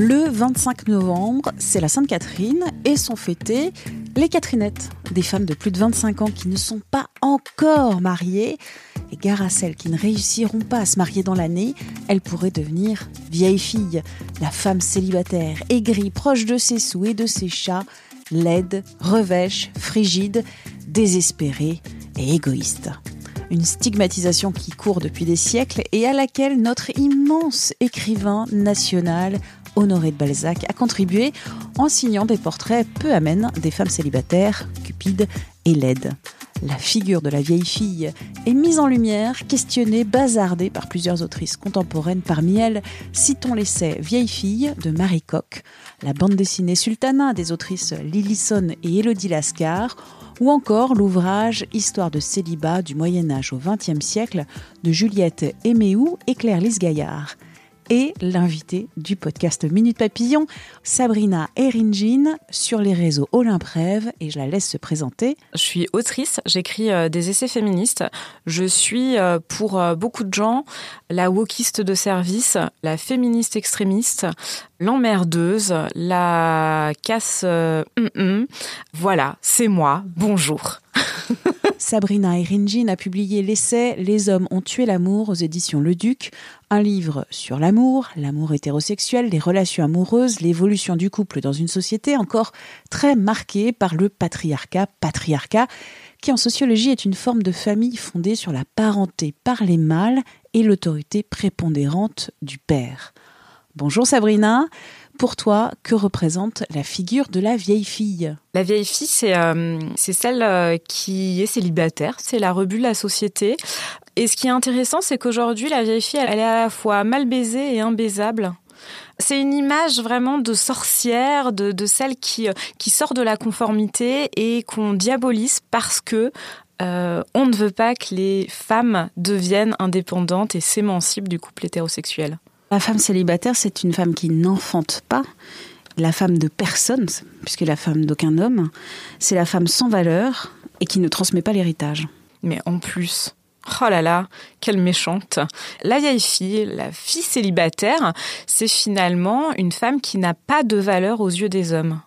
Le 25 novembre, c'est la Sainte-Catherine et sont fêtées les Catherinettes, des femmes de plus de 25 ans qui ne sont pas encore mariées. Et gare à celles qui ne réussiront pas à se marier dans l'année, elles pourraient devenir vieilles filles, la femme célibataire, aigrie, proche de ses sous et de ses chats, laide, revêche, frigide, désespérée et égoïste. Une stigmatisation qui court depuis des siècles et à laquelle notre immense écrivain national Honoré de Balzac a contribué en signant des portraits peu amènes des femmes célibataires, cupides et laides. La figure de la vieille fille est mise en lumière, questionnée, bazardée par plusieurs autrices contemporaines. Parmi elles, citons l'essai Vieille fille de Marie Coq, la bande dessinée Sultana des autrices Lillison et Élodie Lascar, ou encore l'ouvrage Histoire de célibat du Moyen Âge au XXe siècle de Juliette Éméou et Claire Lise Gaillard et l'invité du podcast Minute Papillon, Sabrina Eringin, sur les réseaux Olymprève, et je la laisse se présenter. Je suis autrice, j'écris euh, des essais féministes. Je suis, euh, pour euh, beaucoup de gens, la wokiste de service, la féministe extrémiste, l'emmerdeuse, la casse... Voilà, c'est moi. Bonjour. Sabrina Eringin a publié l'essai Les hommes ont tué l'amour aux éditions Le Duc, un livre sur l'amour, l'amour hétérosexuel, les relations amoureuses, l'évolution du couple dans une société encore très marquée par le patriarcat, patriarcat, qui en sociologie est une forme de famille fondée sur la parenté par les mâles et l'autorité prépondérante du père. Bonjour Sabrina. Pour toi, que représente la figure de la vieille fille? La vieille fille, c'est euh, celle euh, qui est célibataire, c'est la rebut de la société. Et ce qui est intéressant, c'est qu'aujourd'hui, la vieille fille, elle est à la fois mal baisée et imbaisable. C'est une image vraiment de sorcière, de, celle qui, euh, qui sort de la conformité et qu'on diabolise parce que on ne veut pas que les femmes deviennent indépendantes et s'émancipent du couple hétérosexuel. La femme célibataire, c'est une femme qui n'enfante pas, la femme de personne, puisque la femme d'aucun homme, c'est la femme sans valeur et qui ne transmet pas l'héritage. Mais en plus, Oh là là, quelle méchante. La vieille fille, la fille célibataire, c'est finalement une femme qui n'a pas de valeur aux yeux des hommes.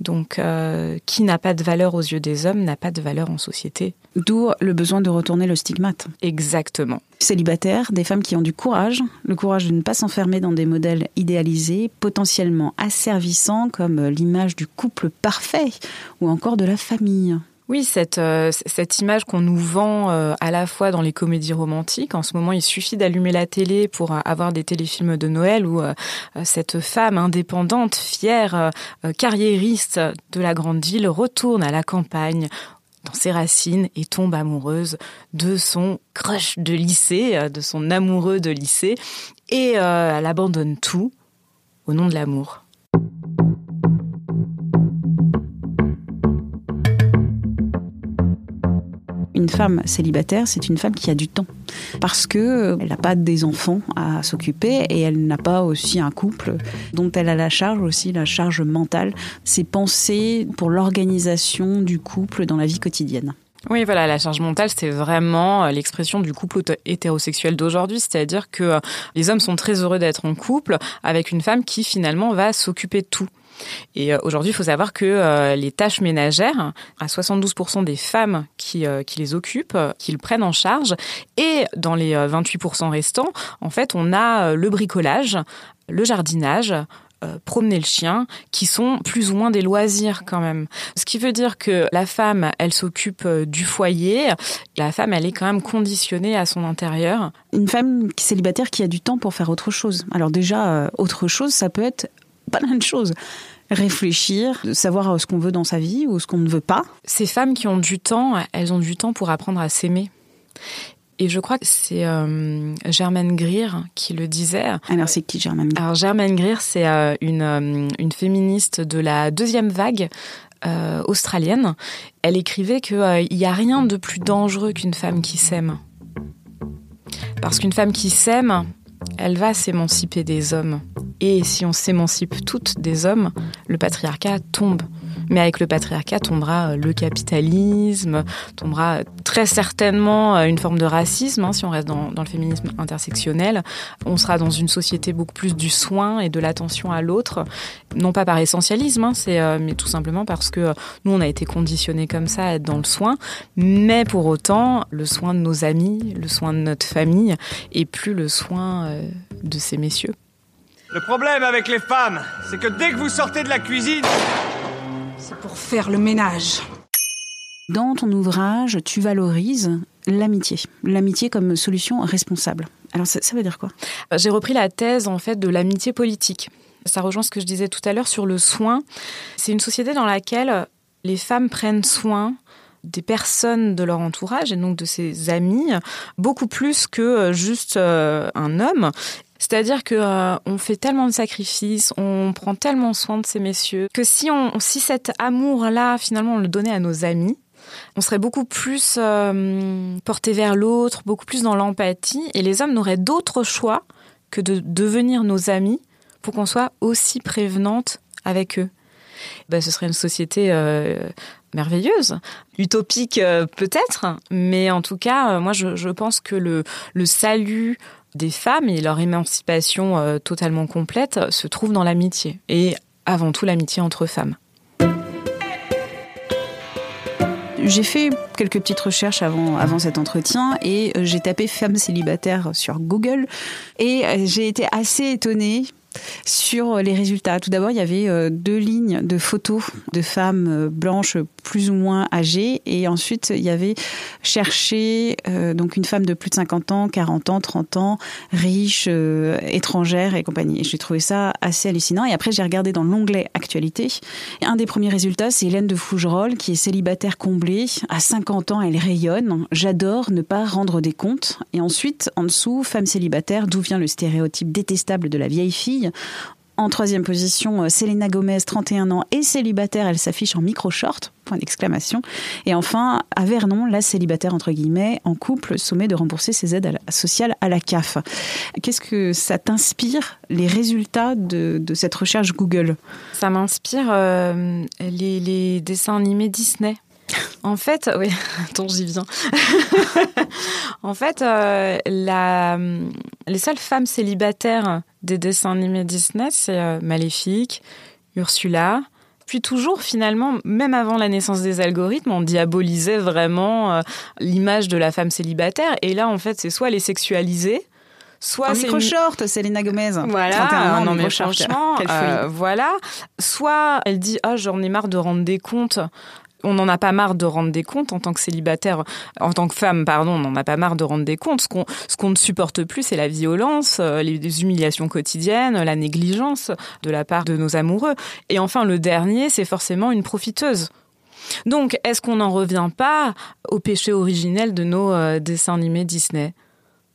Donc, euh, qui n'a pas de valeur aux yeux des hommes n'a pas de valeur en société. D'où le besoin de retourner le stigmate. Exactement. Célibataires, des femmes qui ont du courage, le courage de ne pas s'enfermer dans des modèles idéalisés, potentiellement asservissants, comme l'image du couple parfait ou encore de la famille. Oui, cette, euh, cette image qu'on nous vend euh, à la fois dans les comédies romantiques. En ce moment, il suffit d'allumer la télé pour euh, avoir des téléfilms de Noël où cette femme indépendante, fière, carriériste de la grande ville retourne à la campagne dans ses racines et tombe amoureuse de son crush de lycée, de son amoureux de lycée, et elle abandonne tout au nom de l'amour. Une femme célibataire, c'est une femme qui a du temps parce que euh, elle n'a pas des enfants à s'occuper et elle n'a pas aussi un couple dont elle a la charge aussi, la charge mentale, c'est penser pour l'organisation du couple dans la vie quotidienne. Oui, voilà, la charge mentale, c'est vraiment euh, l'expression du couple hétérosexuel d'aujourd'hui, c'est-à-dire que euh, les hommes sont très heureux d'être en couple avec une femme qui finalement va s'occuper de tout. Et euh, aujourd'hui, il faut savoir que les tâches ménagères, à 72% des femmes qui, les occupent, qui le prennent en charge, et dans les 28% restants, en fait, on a le bricolage, le jardinage, promener le chien, qui sont plus ou moins des loisirs quand même. Ce qui veut dire que la femme, elle s'occupe du foyer, la femme, elle est quand même conditionnée à son intérieur. Une femme célibataire qui a du temps pour faire autre chose. Alors déjà, autre chose, ça peut être pas plein de choses réfléchir, savoir ce qu'on veut dans sa vie ou ce qu'on ne veut pas. Ces femmes qui ont du temps, elles ont du temps pour apprendre à s'aimer. Et je crois que c'est euh, Germaine Greer qui le disait. Alors c'est qui Germaine Alors Germaine Greer, c'est euh, une, euh, une féministe de la deuxième vague euh, australienne. Elle écrivait qu'il n'y a rien de plus dangereux qu'une femme qui s'aime. Parce qu'une femme qui s'aime, elle va s'émanciper des hommes. Et si on s'émancipe toutes des hommes, le patriarcat tombe. Mais avec le patriarcat tombera euh, le capitalisme, tombera très certainement euh, une forme de racisme, hein, si on reste dans, le féminisme intersectionnel. On sera dans une société beaucoup plus du soin et de l'attention à l'autre, non pas par essentialisme, hein, euh, mais tout simplement parce que nous, on a été conditionnés comme ça à être dans le soin. Mais pour autant, le soin de nos amis, le soin de notre famille, et plus le soin de ces messieurs. Le problème avec les femmes, c'est que dès que vous sortez de la cuisine, c'est pour faire le ménage. Dans ton ouvrage, tu valorises l'amitié, l'amitié comme solution responsable. Alors ça, ça veut dire quoi? J'ai repris la thèse en fait de l'amitié politique. Ça rejoint ce que je disais tout à l'heure sur le soin. C'est une société dans laquelle les femmes prennent soin des personnes de leur entourage et donc de ses amis beaucoup plus que juste euh, un homme c'est-à-dire que euh, on fait tellement de sacrifices, on prend tellement soin de ces messieurs que si on si cet amour-là finalement on le donnait à nos amis, on serait beaucoup plus euh, porté vers l'autre, beaucoup plus dans l'empathie et les hommes n'auraient d'autre choix que de devenir nos amis pour qu'on soit aussi prévenante avec eux. Ben, ce serait une société euh, merveilleuse, utopique euh, peut-être, mais en tout cas, moi je, je, pense que le, le salut des femmes et leur émancipation euh, totalement complète se trouve dans l'amitié, et avant tout l'amitié entre femmes. J'ai fait quelques petites recherches avant, avant cet entretien et j'ai tapé femmes célibataires sur Google et j'ai été assez étonnée sur les résultats. Tout d'abord, il y avait deux lignes de photos de femmes blanches plus ou moins âgées et ensuite il y avait cherché euh, donc une femme de plus de 50 ans, 40 ans, 30 ans, riche, euh, étrangère et compagnie. Et j'ai trouvé ça assez hallucinant et après j'ai regardé dans l'onglet actualité. Et un des premiers résultats, c'est Hélène de Fougerolles qui est célibataire comblée, à 50 ans, elle rayonne. J'adore ne pas rendre des comptes. Et ensuite, en dessous, femme célibataire, d'où vient le stéréotype détestable de la vieille fille? En troisième position, Selena Gomez, 31 ans, et célibataire. Elle s'affiche en micro-short, point d'exclamation. Et enfin, à Vernon, la célibataire, entre guillemets, en couple, sommet de rembourser ses aides sociales à la CAF. Qu'est-ce que ça t'inspire, les résultats de, cette recherche Google? Ça m'inspire euh, les, les dessins animés Disney. En fait, oui, attends, j'y viens. en fait, euh, la, les seules femmes célibataires des dessins animés Disney, c'est euh, Maléfique, Ursula. Puis toujours, finalement, même avant la naissance des algorithmes, on diabolisait vraiment euh, l'image de la femme célibataire. Et là, en fait, c'est soit les sexualiser, soit c'est micro short, une... Selena Gomez. Voilà, ans, non mais franchement, euh, voilà. Soit elle dit ah j'en ai marre de rendre des comptes on n'en a pas marre de rendre des comptes en tant que célibataire, en tant que femme, pardon, on n'en a pas marre de rendre des comptes. Ce qu'on ne supporte plus, c'est la violence, les humiliations quotidiennes, la négligence de la part de nos amoureux. Et enfin, le dernier, c'est forcément une profiteuse. Donc, est-ce qu'on n'en revient pas au péché originel de nos euh, dessins animés Disney?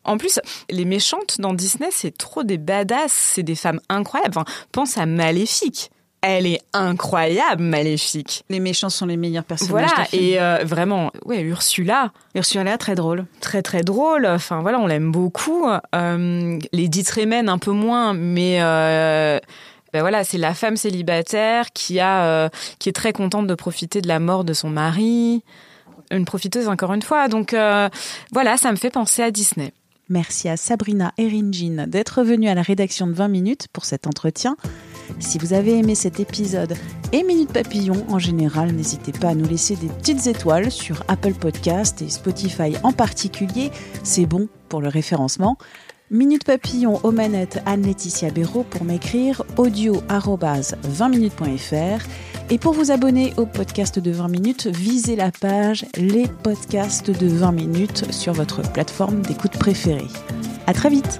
En plus, les méchantes dans Disney, c'est trop des badass, c'est des femmes incroyables. Enfin, pense à Maléfique elle est incroyable, maléfique. Les méchants sont les meilleurs personnages. Voilà, et euh, vraiment, ouais, Ursula. Ursula, très drôle. Très, très drôle. Enfin, voilà, on l'aime beaucoup. Euh, les dites un peu moins, mais. Euh, ben voilà, c'est la femme célibataire qui a, euh, qui est très contente de profiter de la mort de son mari, une profiteuse encore une fois. Donc euh, voilà, ça me fait penser à Disney. Merci à Sabrina Eringin d'être venue à la rédaction de 20 minutes pour cet entretien. Si vous avez aimé cet épisode et Minute Papillon en général, n'hésitez pas à nous laisser des petites étoiles sur Apple Podcast et Spotify en particulier. C'est bon pour le référencement. Minute Papillon aux manettes Anne-Laetitia Béraud pour m'écrire audio 20minutes.fr. Et pour vous abonner au podcast de 20 minutes, visez la page Les podcasts de 20 minutes sur votre plateforme d'écoute préférée. À très vite!